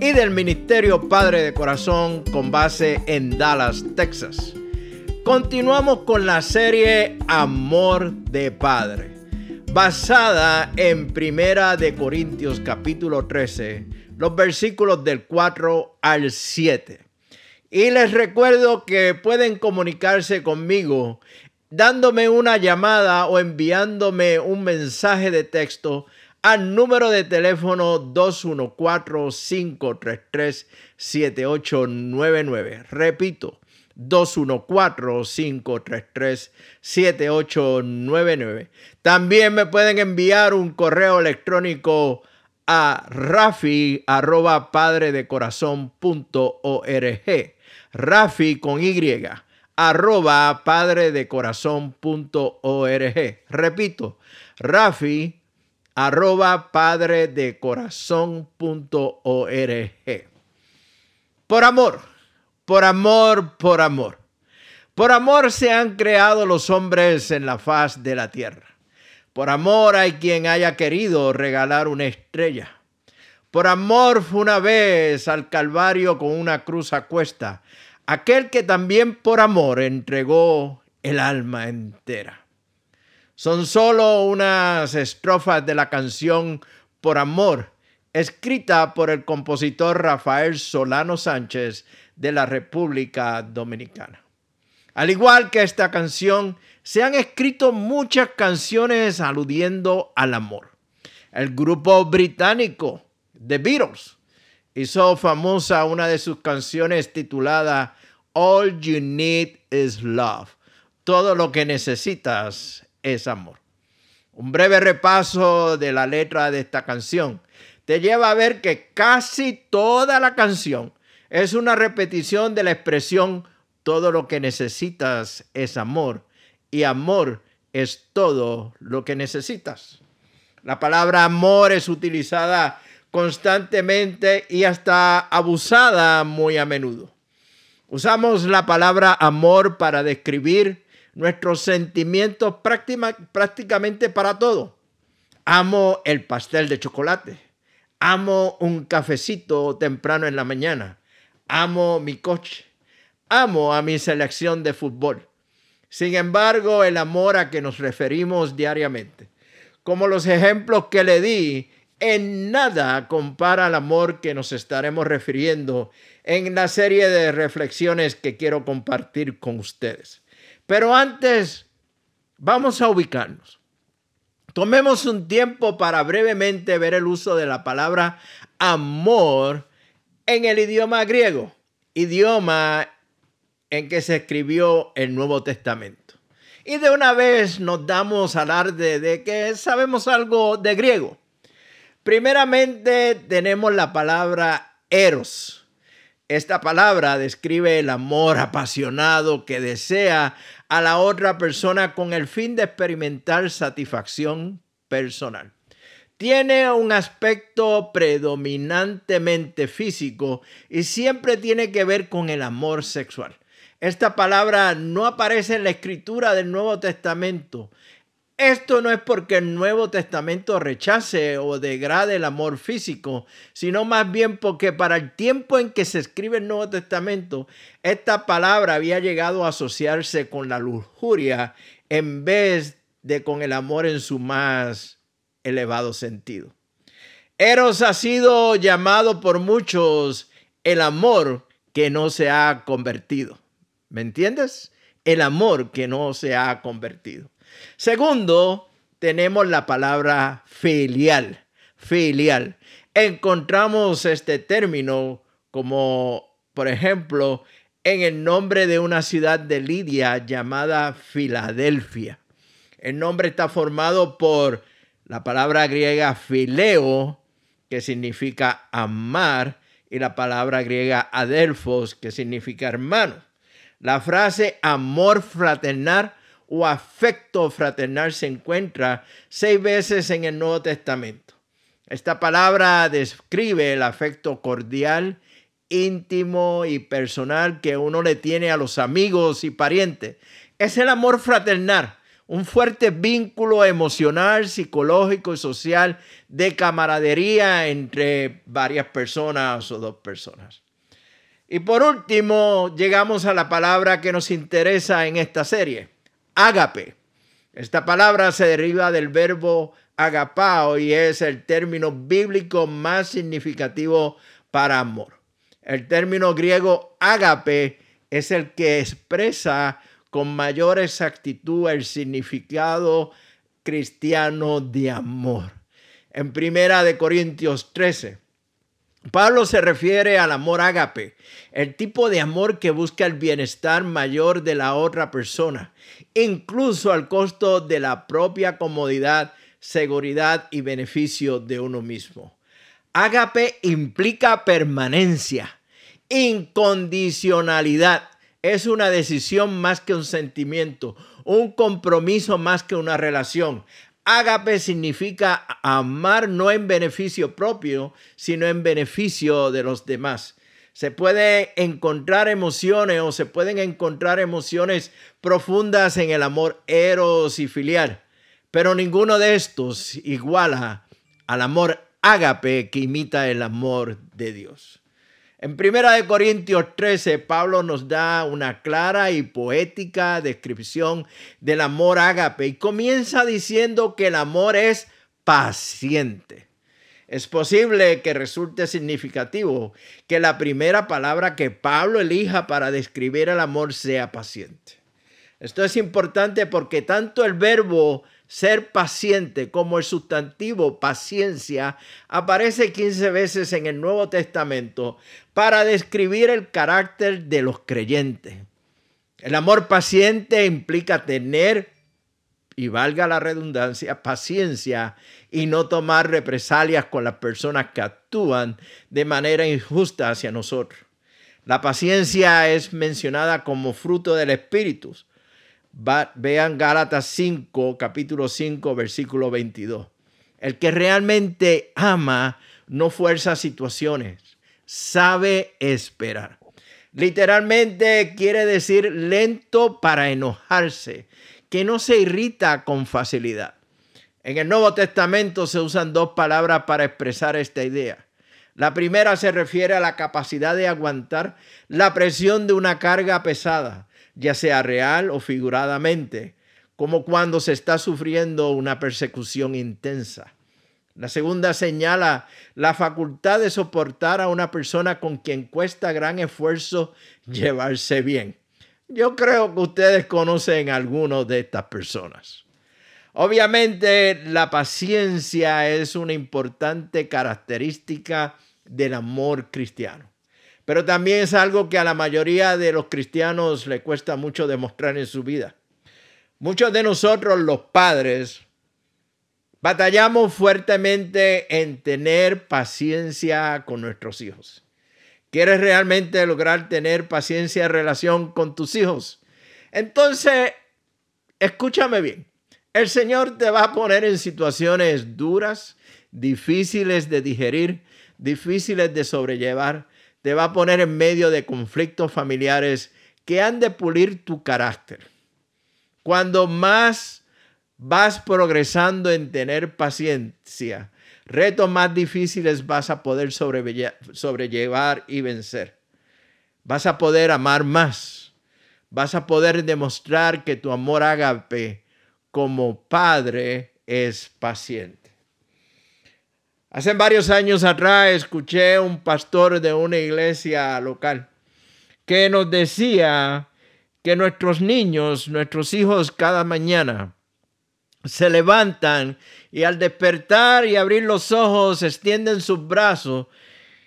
y del Ministerio Padre de Corazón con base en Dallas, Texas. Continuamos con la serie Amor de Padre, basada en Primera de Corintios capítulo 13, los versículos del 4 al 7. Y les recuerdo que pueden comunicarse conmigo dándome una llamada o enviándome un mensaje de texto al número de teléfono 214-533-7899. Repito, 214-533-7899. También me pueden enviar un correo electrónico a rafi arroba padre de corazón Rafi con Y arroba padre de corazón Repito, Rafi arroba padre de Por amor, por amor, por amor. Por amor se han creado los hombres en la faz de la tierra. Por amor hay quien haya querido regalar una estrella. Por amor fue una vez al Calvario con una cruz a cuesta aquel que también por amor entregó el alma entera. Son solo unas estrofas de la canción Por Amor, escrita por el compositor Rafael Solano Sánchez de la República Dominicana. Al igual que esta canción, se han escrito muchas canciones aludiendo al amor. El grupo británico The Beatles hizo famosa una de sus canciones titulada All you need is love. Todo lo que necesitas es amor. Un breve repaso de la letra de esta canción te lleva a ver que casi toda la canción es una repetición de la expresión todo lo que necesitas es amor y amor es todo lo que necesitas. La palabra amor es utilizada constantemente y hasta abusada muy a menudo. Usamos la palabra amor para describir nuestros sentimientos prácticamente para todo. Amo el pastel de chocolate. Amo un cafecito temprano en la mañana. Amo mi coche. Amo a mi selección de fútbol. Sin embargo, el amor a que nos referimos diariamente, como los ejemplos que le di, en nada compara al amor que nos estaremos refiriendo en la serie de reflexiones que quiero compartir con ustedes. Pero antes, vamos a ubicarnos. Tomemos un tiempo para brevemente ver el uso de la palabra amor en el idioma griego, idioma en que se escribió el Nuevo Testamento. Y de una vez nos damos alarde de que sabemos algo de griego. Primeramente tenemos la palabra eros esta palabra describe el amor apasionado que desea a la otra persona con el fin de experimentar satisfacción personal. Tiene un aspecto predominantemente físico y siempre tiene que ver con el amor sexual. Esta palabra no aparece en la escritura del Nuevo Testamento, esto no es porque el Nuevo Testamento rechace o degrade el amor físico, sino más bien porque para el tiempo en que se escribe el Nuevo Testamento, esta palabra había llegado a asociarse con la lujuria en vez de con el amor en su más elevado sentido. Eros ha sido llamado por muchos el amor que no se ha convertido. ¿Me entiendes? El amor que no se ha convertido. Segundo, tenemos la palabra filial. Filial. Encontramos este término como, por ejemplo, en el nombre de una ciudad de Lidia llamada Filadelfia. El nombre está formado por la palabra griega fileo, que significa amar, y la palabra griega adelfos, que significa hermano. La frase amor fraternal o afecto fraternal se encuentra seis veces en el Nuevo Testamento. Esta palabra describe el afecto cordial, íntimo y personal que uno le tiene a los amigos y parientes. Es el amor fraternal, un fuerte vínculo emocional, psicológico y social de camaradería entre varias personas o dos personas. Y por último, llegamos a la palabra que nos interesa en esta serie, ágape. Esta palabra se deriva del verbo agapao y es el término bíblico más significativo para amor. El término griego ágape es el que expresa con mayor exactitud el significado cristiano de amor. En Primera de Corintios 13, Pablo se refiere al amor ágape, el tipo de amor que busca el bienestar mayor de la otra persona, incluso al costo de la propia comodidad, seguridad y beneficio de uno mismo. Ágape implica permanencia, incondicionalidad, es una decisión más que un sentimiento, un compromiso más que una relación. Ágape significa amar no en beneficio propio, sino en beneficio de los demás. Se puede encontrar emociones o se pueden encontrar emociones profundas en el amor eros y filial, pero ninguno de estos iguala al amor ágape que imita el amor de Dios. En Primera de Corintios 13, Pablo nos da una clara y poética descripción del amor ágape y comienza diciendo que el amor es paciente. Es posible que resulte significativo que la primera palabra que Pablo elija para describir el amor sea paciente. Esto es importante porque tanto el verbo ser paciente como el sustantivo paciencia aparece 15 veces en el Nuevo Testamento para describir el carácter de los creyentes. El amor paciente implica tener, y valga la redundancia, paciencia y no tomar represalias con las personas que actúan de manera injusta hacia nosotros. La paciencia es mencionada como fruto del Espíritu vean Gálatas 5, capítulo 5, versículo 22. El que realmente ama no fuerza situaciones, sabe esperar. Literalmente quiere decir lento para enojarse, que no se irrita con facilidad. En el Nuevo Testamento se usan dos palabras para expresar esta idea. La primera se refiere a la capacidad de aguantar la presión de una carga pesada ya sea real o figuradamente, como cuando se está sufriendo una persecución intensa. La segunda señala la facultad de soportar a una persona con quien cuesta gran esfuerzo llevarse bien. Yo creo que ustedes conocen a algunos de estas personas. Obviamente la paciencia es una importante característica del amor cristiano pero también es algo que a la mayoría de los cristianos le cuesta mucho demostrar en su vida. Muchos de nosotros, los padres, batallamos fuertemente en tener paciencia con nuestros hijos. ¿Quieres realmente lograr tener paciencia en relación con tus hijos? Entonces, escúchame bien. El Señor te va a poner en situaciones duras, difíciles de digerir, difíciles de sobrellevar, te va a poner en medio de conflictos familiares que han de pulir tu carácter. Cuando más vas progresando en tener paciencia, retos más difíciles vas a poder sobrellevar y vencer. Vas a poder amar más. Vas a poder demostrar que tu amor agape como padre es paciente. Hace varios años atrás escuché un pastor de una iglesia local que nos decía que nuestros niños, nuestros hijos cada mañana se levantan y al despertar y abrir los ojos extienden sus brazos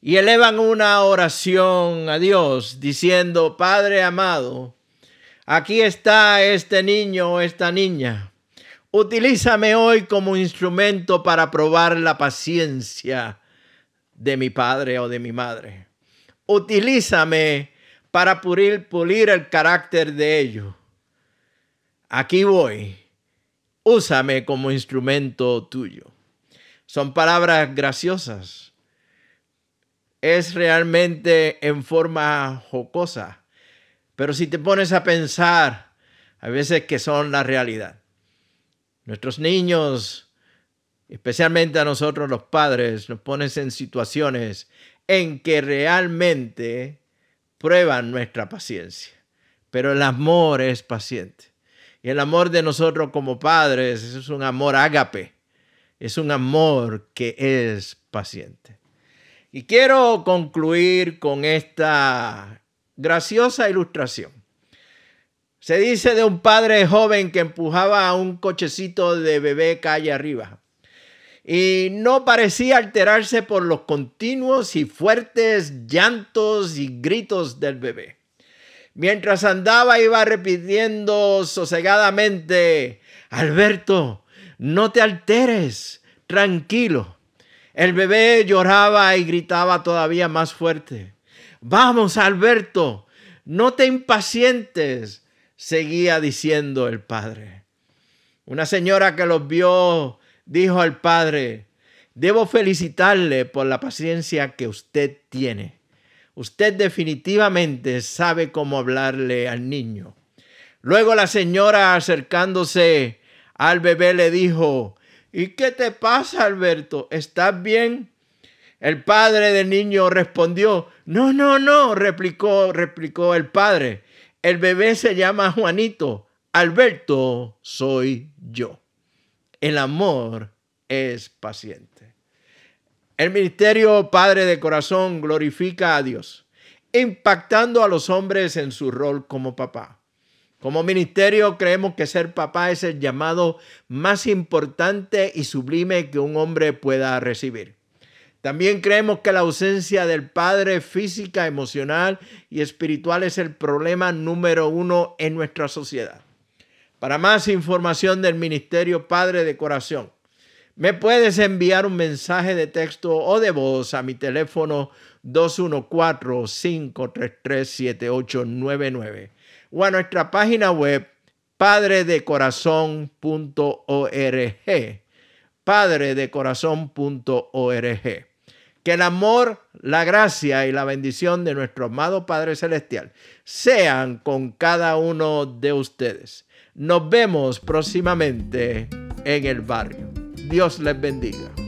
y elevan una oración a Dios diciendo, Padre amado, aquí está este niño o esta niña Utilízame hoy como instrumento para probar la paciencia de mi padre o de mi madre. utilízame para pulir, pulir el carácter de ellos. Aquí voy, úsame como instrumento tuyo. Son palabras graciosas. Es realmente en forma jocosa. Pero si te pones a pensar, a veces que son la realidad. Nuestros niños, especialmente a nosotros los padres, nos ponen en situaciones en que realmente prueban nuestra paciencia. Pero el amor es paciente. Y el amor de nosotros como padres es un amor ágape. Es un amor que es paciente. Y quiero concluir con esta graciosa ilustración. Se dice de un padre joven que empujaba a un cochecito de bebé calle arriba y no parecía alterarse por los continuos y fuertes llantos y gritos del bebé. Mientras andaba iba repitiendo sosegadamente, Alberto, no te alteres, tranquilo. El bebé lloraba y gritaba todavía más fuerte. Vamos, Alberto, no te impacientes, seguía diciendo el padre. Una señora que los vio dijo al padre, debo felicitarle por la paciencia que usted tiene. Usted definitivamente sabe cómo hablarle al niño. Luego la señora acercándose al bebé le dijo, ¿y qué te pasa, Alberto? ¿Estás bien? El padre del niño respondió, no, no, no, replicó, replicó el padre. El bebé se llama Juanito. Alberto soy yo. El amor es paciente. El ministerio Padre de Corazón glorifica a Dios, impactando a los hombres en su rol como papá. Como ministerio creemos que ser papá es el llamado más importante y sublime que un hombre pueda recibir. También creemos que la ausencia del padre física, emocional y espiritual es el problema número uno en nuestra sociedad. Para más información del Ministerio Padre de Corazón, me puedes enviar un mensaje de texto o de voz a mi teléfono 214-533-7899 o a nuestra página web padredecorazón.org. Padredecorazón.org. Que el amor, la gracia y la bendición de nuestro amado Padre Celestial sean con cada uno de ustedes. Nos vemos próximamente en el barrio. Dios les bendiga.